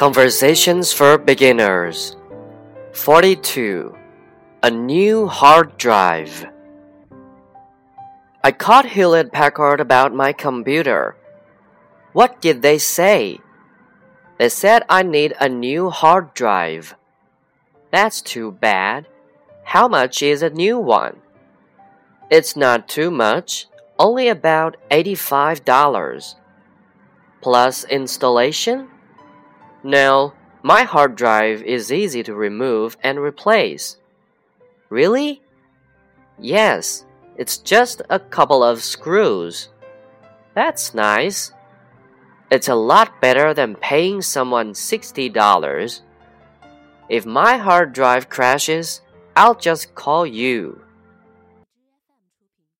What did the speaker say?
Conversations for Beginners 42. A new hard drive. I called Hewlett Packard about my computer. What did they say? They said I need a new hard drive. That's too bad. How much is a new one? It's not too much, only about $85. Plus installation? No, my hard drive is easy to remove and replace. Really? Yes, it's just a couple of screws. That's nice. It's a lot better than paying someone $60. If my hard drive crashes, I'll just call you.